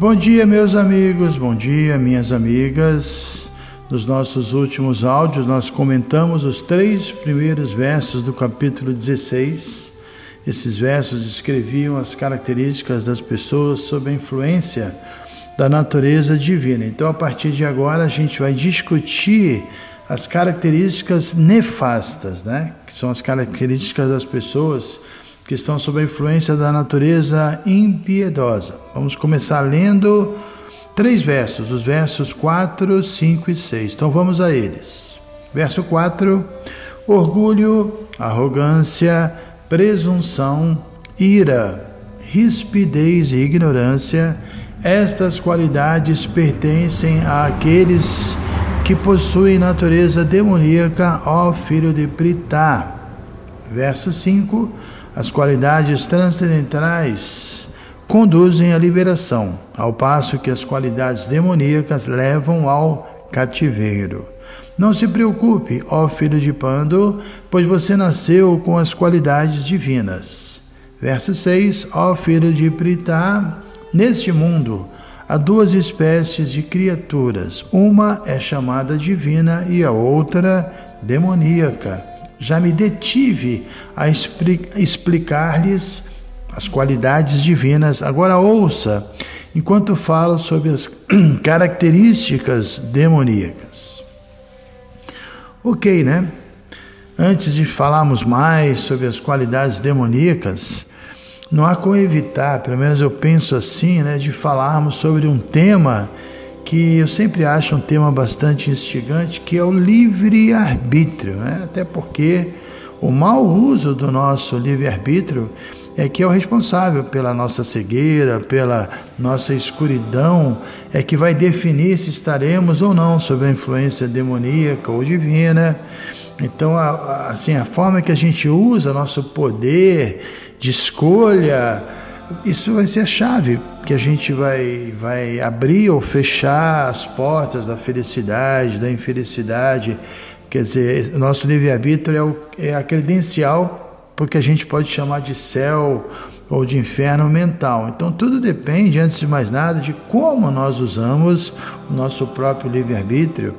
Bom dia, meus amigos, bom dia, minhas amigas. Nos nossos últimos áudios, nós comentamos os três primeiros versos do capítulo 16. Esses versos descreviam as características das pessoas sob a influência da natureza divina. Então, a partir de agora, a gente vai discutir as características nefastas, né? Que são as características das pessoas que estão sob a influência da natureza impiedosa. Vamos começar lendo três versos, os versos 4, 5 e 6. Então vamos a eles. Verso 4: orgulho, arrogância, presunção, ira, rispidez e ignorância. Estas qualidades pertencem àqueles que possuem natureza demoníaca, ó filho de Pritá. Verso 5: as qualidades transcendentais conduzem à liberação, ao passo que as qualidades demoníacas levam ao cativeiro. Não se preocupe, ó filho de Pando, pois você nasceu com as qualidades divinas. Verso 6: Ó filho de Pritá, neste mundo há duas espécies de criaturas. Uma é chamada divina e a outra demoníaca já me detive a explicar-lhes as qualidades divinas. Agora ouça, enquanto falo sobre as características demoníacas. Ok, né? Antes de falarmos mais sobre as qualidades demoníacas, não há como evitar, pelo menos eu penso assim, né, de falarmos sobre um tema que eu sempre acho um tema bastante instigante, que é o livre-arbítrio, né? até porque o mau uso do nosso livre-arbítrio é que é o responsável pela nossa cegueira, pela nossa escuridão, é que vai definir se estaremos ou não sob a influência demoníaca ou divina. Então, assim, a forma que a gente usa nosso poder de escolha, isso vai ser a chave que a gente vai, vai abrir ou fechar as portas da felicidade, da infelicidade. Quer dizer, nosso livre-arbítrio é, é a credencial porque a gente pode chamar de céu ou de inferno mental. Então tudo depende, antes de mais nada, de como nós usamos o nosso próprio livre-arbítrio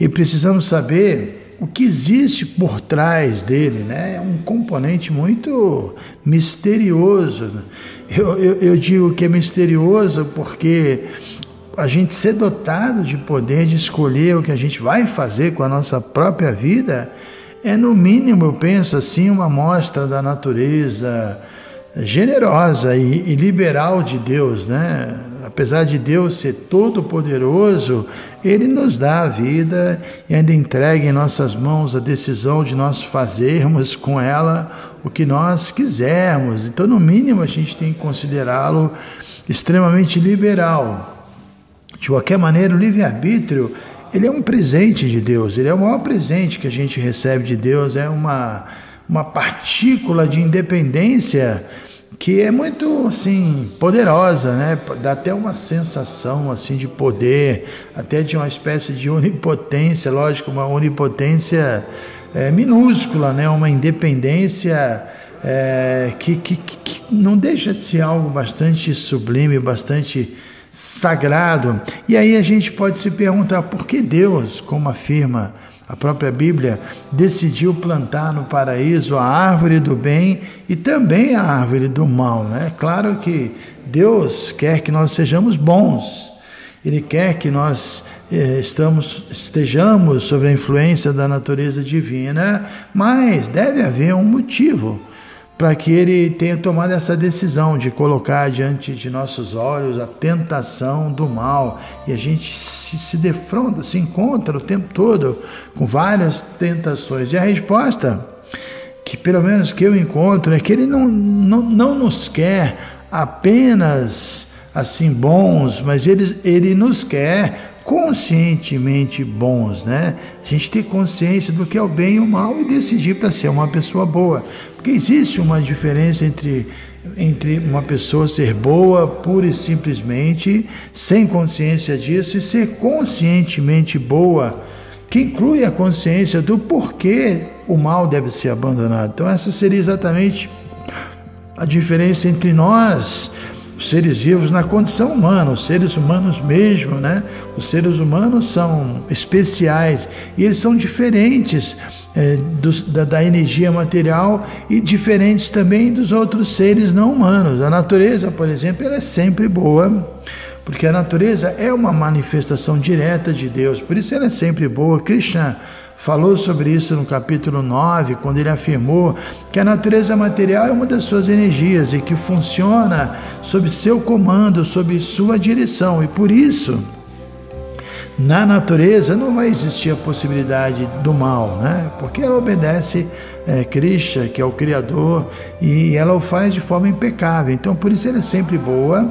e precisamos saber o que existe por trás dele, né? É um componente muito misterioso. Eu, eu, eu digo que é misterioso porque a gente ser dotado de poder de escolher o que a gente vai fazer com a nossa própria vida é, no mínimo, eu penso assim, uma mostra da natureza generosa e, e liberal de Deus, né? Apesar de Deus ser todo-poderoso, Ele nos dá a vida e ainda entrega em nossas mãos a decisão de nós fazermos com ela o que nós quisermos. Então, no mínimo, a gente tem que considerá-lo extremamente liberal. De qualquer maneira, o livre-arbítrio ele é um presente de Deus, ele é o maior presente que a gente recebe de Deus, é uma, uma partícula de independência que é muito assim poderosa, né? Dá até uma sensação assim de poder, até de uma espécie de onipotência, lógico, uma onipotência é, minúscula, né? Uma independência é, que, que, que não deixa de ser algo bastante sublime, bastante sagrado. E aí a gente pode se perguntar por que Deus, como afirma a própria Bíblia decidiu plantar no paraíso a árvore do bem e também a árvore do mal. É né? claro que Deus quer que nós sejamos bons, Ele quer que nós eh, estamos, estejamos sob a influência da natureza divina, mas deve haver um motivo para que ele tenha tomado essa decisão de colocar diante de nossos olhos a tentação do mal. E a gente se, se defronta, se encontra o tempo todo com várias tentações. E a resposta, que pelo menos que eu encontro, é que ele não, não, não nos quer apenas assim bons, mas ele, ele nos quer conscientemente bons, né? A gente ter consciência do que é o bem e o mal e decidir para ser uma pessoa boa. Porque existe uma diferença entre, entre uma pessoa ser boa pura e simplesmente, sem consciência disso, e ser conscientemente boa, que inclui a consciência do porquê o mal deve ser abandonado. Então, essa seria exatamente a diferença entre nós os seres vivos na condição humana, os seres humanos mesmo, né? Os seres humanos são especiais e eles são diferentes é, do, da, da, energia material e diferentes também dos outros seres não humanos. A natureza, por exemplo, ela é sempre boa, porque a natureza é uma manifestação direta de Deus, por isso ela é sempre boa. Krishna falou sobre isso no capítulo 9, quando ele afirmou que a natureza material é uma das suas energias e que funciona sob seu comando, sob sua direção. E por isso, na natureza não vai existir a possibilidade do mal, né? Porque ela obedece é, Krishna, que é o Criador, e ela o faz de forma impecável. Então, por isso ela é sempre boa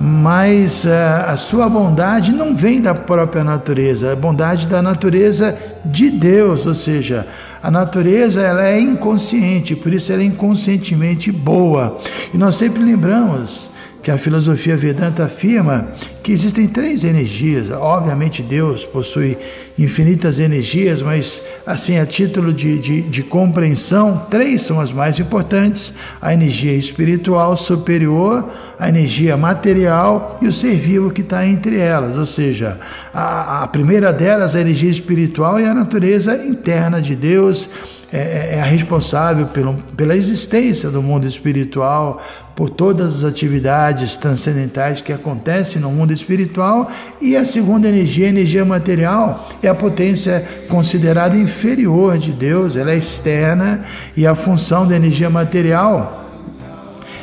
mas uh, a sua bondade não vem da própria natureza, a bondade da natureza de Deus, ou seja, a natureza ela é inconsciente, por isso ela é inconscientemente boa. E nós sempre lembramos que a filosofia Vedanta afirma que existem três energias. Obviamente, Deus possui infinitas energias, mas, assim, a título de, de, de, compreensão, três são as mais importantes: a energia espiritual superior, a energia material e o ser vivo que está entre elas. Ou seja, a, a primeira delas, a energia espiritual, é a natureza interna de Deus é, é, é a responsável pelo, pela existência do mundo espiritual, por todas as atividades transcendentais que acontecem no mundo espiritual, e a segunda energia, a energia material, é a potência considerada inferior de Deus, ela é externa, e a função da energia material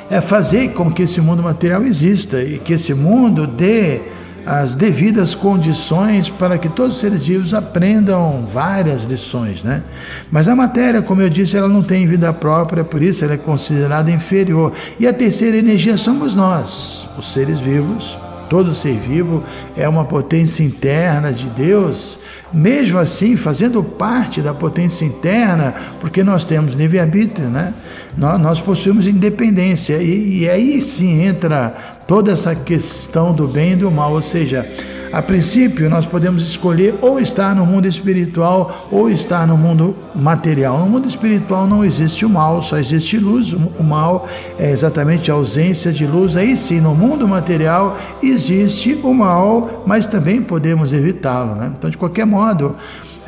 é fazer com que esse mundo material exista e que esse mundo dê as devidas condições para que todos os seres vivos aprendam várias lições, né? Mas a matéria, como eu disse, ela não tem vida própria, por isso ela é considerada inferior. E a terceira energia somos nós, os seres vivos. Todo ser vivo é uma potência interna de Deus, mesmo assim fazendo parte da potência interna, porque nós temos livre-arbítrio, né? Nós, nós, possuímos independência, e, e aí sim entra toda essa questão do bem e do mal, ou seja, a princípio, nós podemos escolher ou estar no mundo espiritual ou estar no mundo material. No mundo espiritual não existe o mal, só existe luz. O mal é exatamente a ausência de luz. Aí sim, no mundo material existe o mal, mas também podemos evitá-lo. Né? Então, de qualquer modo,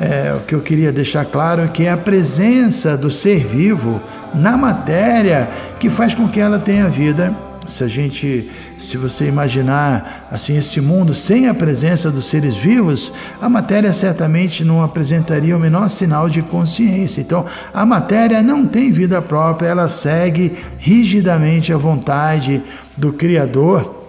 é, o que eu queria deixar claro é que é a presença do ser vivo na matéria que faz com que ela tenha vida. Se a gente se você imaginar assim esse mundo sem a presença dos seres vivos, a matéria certamente não apresentaria o menor sinal de consciência. Então, a matéria não tem vida própria, ela segue rigidamente a vontade do Criador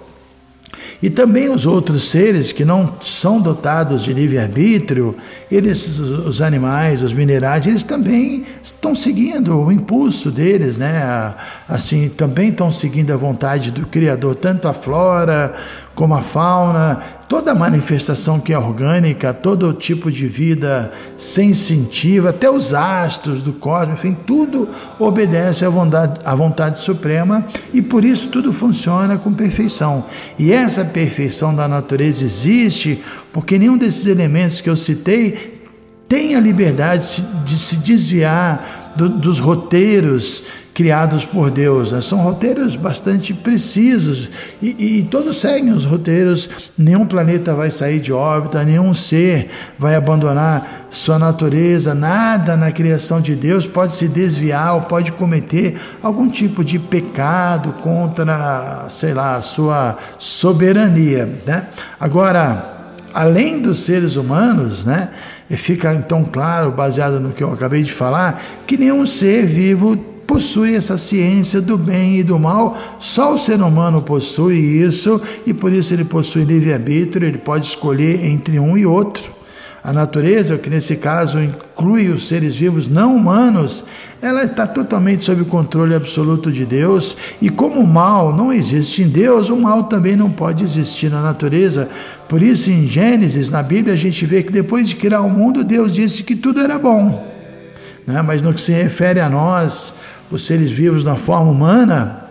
e também os outros seres que não são dotados de livre-arbítrio, eles, os animais, os minerais, eles também estão seguindo o impulso deles, né? Assim, também estão seguindo a vontade do Criador, tanto a flora como a fauna, toda manifestação que é orgânica, todo tipo de vida sensitiva, até os astros do cosmos, enfim, tudo obedece à vontade, à vontade suprema e por isso tudo funciona com perfeição. E essa perfeição da natureza existe porque nenhum desses elementos que eu citei tem a liberdade de se desviar do, dos roteiros criados por Deus. Né? São roteiros bastante precisos e, e, todos seguem os roteiros. Nenhum planeta vai sair de órbita, nenhum ser vai abandonar sua natureza, nada na criação de Deus pode se desviar ou pode cometer algum tipo de pecado contra, sei lá, a sua soberania. Né? Agora, além dos seres humanos, né? E fica então claro, baseado no que eu acabei de falar, que nenhum ser vivo possui essa ciência do bem e do mal. Só o ser humano possui isso e por isso ele possui livre-arbítrio, ele pode escolher entre um e outro. A natureza, que nesse caso inclui os seres vivos não humanos, ela está totalmente sob o controle absoluto de Deus. E como o mal não existe em Deus, o mal também não pode existir na natureza. Por isso, em Gênesis, na Bíblia, a gente vê que depois de criar o mundo, Deus disse que tudo era bom. Né? Mas no que se refere a nós, os seres vivos na forma humana,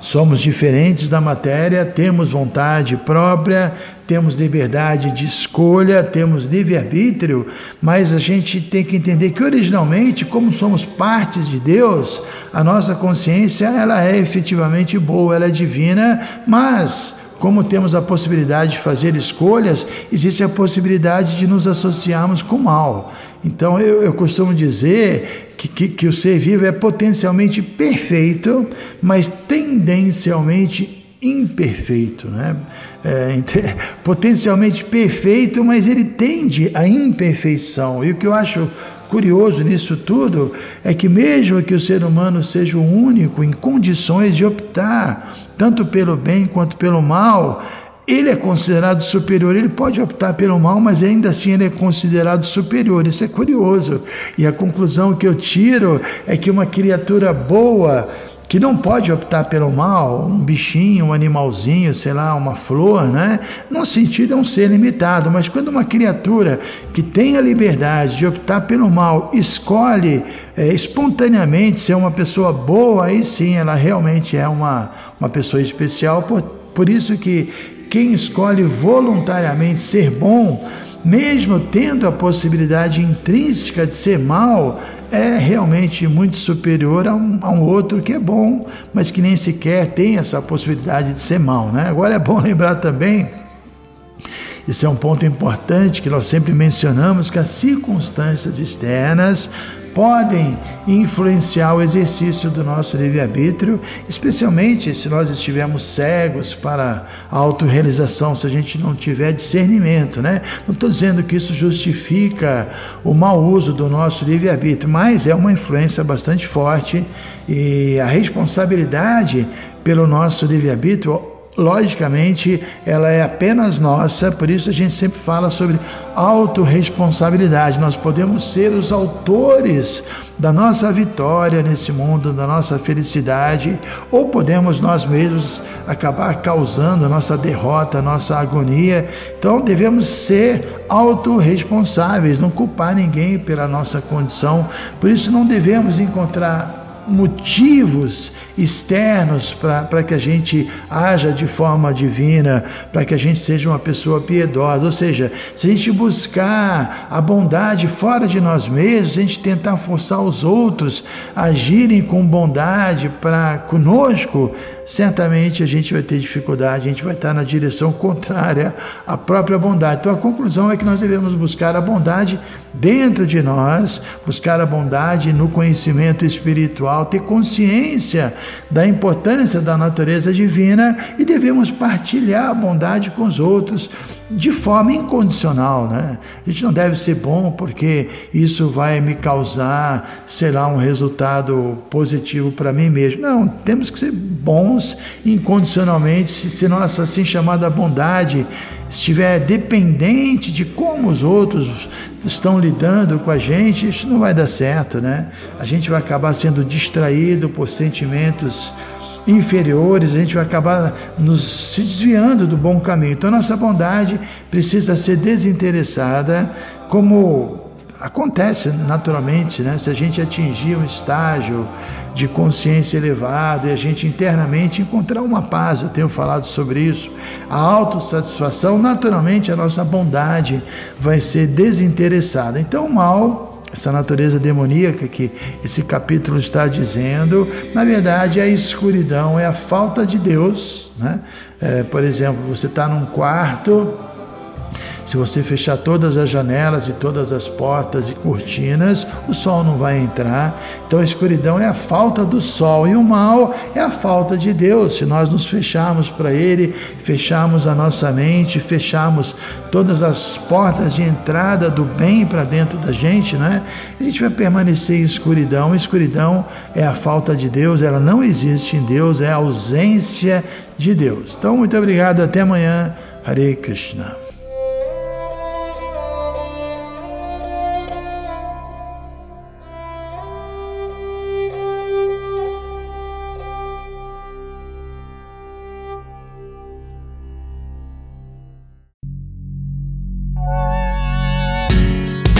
Somos diferentes da matéria, temos vontade própria, temos liberdade de escolha, temos livre-arbítrio, mas a gente tem que entender que originalmente, como somos partes de Deus, a nossa consciência ela é efetivamente boa, ela é divina, mas como temos a possibilidade de fazer escolhas, existe a possibilidade de nos associarmos com o mal. Então eu, eu costumo dizer que, que, que o ser vivo é potencialmente perfeito, mas tendencialmente imperfeito, né? É, potencialmente perfeito, mas ele tende à imperfeição. E o que eu acho curioso nisso tudo é que, mesmo que o ser humano seja o único em condições de optar tanto pelo bem quanto pelo mal, ele é considerado superior. Ele pode optar pelo mal, mas ainda assim ele é considerado superior. Isso é curioso. E a conclusão que eu tiro é que uma criatura boa que não pode optar pelo mal, um bichinho, um animalzinho, sei lá, uma flor, né? No sentido é um ser limitado, mas quando uma criatura que tem a liberdade de optar pelo mal escolhe é, espontaneamente ser uma pessoa boa, aí sim ela realmente é uma, uma pessoa especial. Por, por isso que quem escolhe voluntariamente ser bom, mesmo tendo a possibilidade intrínseca de ser mal, é realmente muito superior a um, a um, outro que é bom, mas que nem sequer tem essa possibilidade de ser mal. Né? Agora é bom lembrar também, isso é um ponto importante que nós sempre mencionamos, que as circunstâncias externas podem influenciar o exercício do nosso livre-arbítrio, especialmente se nós estivermos cegos para a autorrealização, se a gente não tiver discernimento, né? Não estou dizendo que isso justifica o mau uso do nosso livre-arbítrio, mas é uma influência bastante forte e a responsabilidade pelo nosso livre-arbítrio logicamente, ela é apenas nossa, por isso a gente sempre fala sobre autorresponsabilidade. Nós podemos ser os autores da nossa vitória nesse mundo, da nossa felicidade, ou podemos nós mesmos acabar causando a nossa derrota, a nossa agonia. Então devemos ser autorresponsáveis, não culpar ninguém pela nossa condição. Por isso não devemos encontrar motivos externos para que a gente haja de forma divina, para que a gente seja uma pessoa piedosa. Ou seja, se a gente buscar a bondade fora de nós mesmos, a gente tentar forçar os outros a agirem com bondade para conosco, certamente a gente vai ter dificuldade, a gente vai estar na direção contrária à própria bondade. Então a conclusão é que nós devemos buscar a bondade dentro de nós, buscar a bondade no conhecimento espiritual, ter consciência da importância da natureza divina e devemos partilhar a bondade com os outros de forma incondicional, né? A gente não deve ser bom porque isso vai me causar, sei lá, um resultado positivo para mim mesmo. Não, temos que ser bons incondicionalmente, se nossa assim chamada bondade estiver dependente de como os outros estão lidando com a gente, isso não vai dar certo, né? A gente vai acabar sendo distraído por sentimentos inferiores, a gente vai acabar nos se desviando do bom caminho. Então, nossa bondade precisa ser desinteressada, como acontece naturalmente, né? Se a gente atingir um estágio de consciência elevado e a gente internamente encontrar uma paz, eu tenho falado sobre isso, a autossatisfação, naturalmente a nossa bondade vai ser desinteressada. Então, o mal essa natureza demoníaca que esse capítulo está dizendo, na verdade é a escuridão, é a falta de Deus. Né? É, por exemplo, você está num quarto, Se você fechar todas as janelas e todas as portas e cortinas, o sol não vai entrar. Então a escuridão é a falta do sol e o mal é a falta de Deus. Se nós nos fecharmos para Ele, fecharmos a nossa mente, fecharmos todas as portas de entrada do bem para dentro da gente, né? A gente vai permanecer em escuridão. Escuridão é a falta de Deus, ela não existe em Deus, é a ausência de Deus. Então, muito obrigado, até amanhã. Hare Krishna.